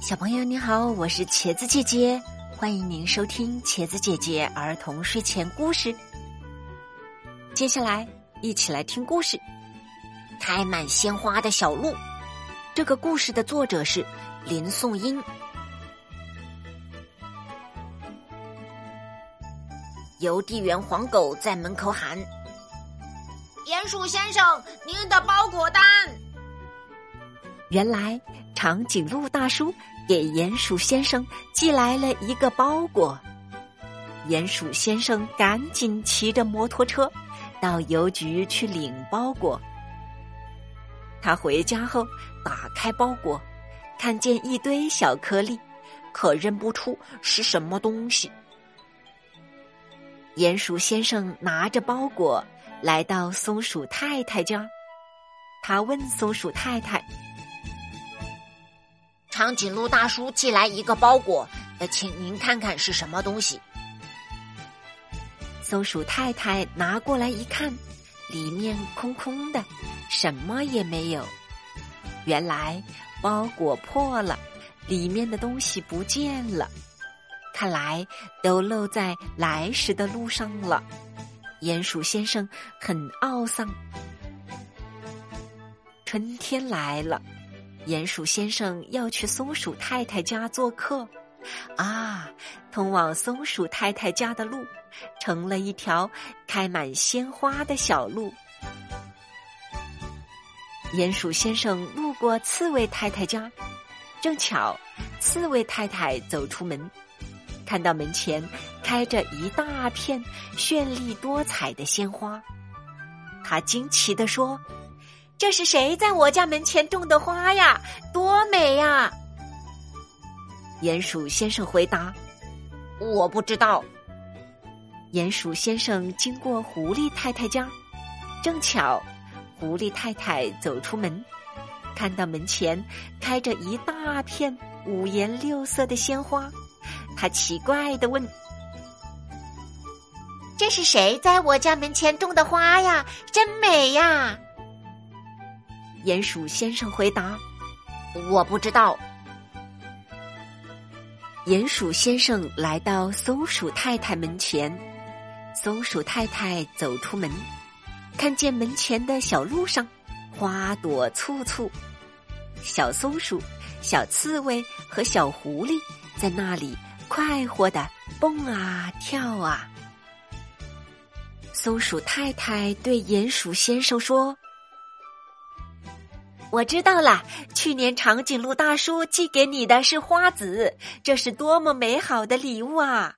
小朋友你好，我是茄子姐姐，欢迎您收听茄子姐姐儿童睡前故事。接下来一起来听故事《开满鲜花的小路》。这个故事的作者是林颂英。邮递员黄狗在门口喊：“鼹鼠先生，您的包裹单。”原来长颈鹿大叔给鼹鼠先生寄来了一个包裹，鼹鼠先生赶紧骑着摩托车到邮局去领包裹。他回家后打开包裹，看见一堆小颗粒，可认不出是什么东西。鼹鼠先生拿着包裹来到松鼠太太家，他问松鼠太太。长颈鹿大叔寄来一个包裹，呃，请您看看是什么东西。松鼠太太拿过来一看，里面空空的，什么也没有。原来包裹破了，里面的东西不见了，看来都漏在来时的路上了。鼹鼠先生很懊丧。春天来了。鼹鼠先生要去松鼠太太家做客，啊，通往松鼠太太家的路成了一条开满鲜花的小路。鼹鼠先生路过刺猬太太家，正巧刺猬太太走出门，看到门前开着一大片绚丽多彩的鲜花，他惊奇地说。这是谁在我家门前种的花呀？多美呀！鼹鼠先生回答：“我不知道。”鼹鼠先生经过狐狸太太家，正巧狐狸太太走出门，看到门前开着一大片五颜六色的鲜花，他奇怪的问：“这是谁在我家门前种的花呀？真美呀！”鼹鼠先生回答：“我不知道。”鼹鼠先生来到松鼠太太门前，松鼠太太走出门，看见门前的小路上花朵簇簇，小松鼠、小刺猬和小狐狸在那里快活的蹦啊跳啊。松鼠太太对鼹鼠先生说。我知道了，去年长颈鹿大叔寄给你的是花籽，这是多么美好的礼物啊！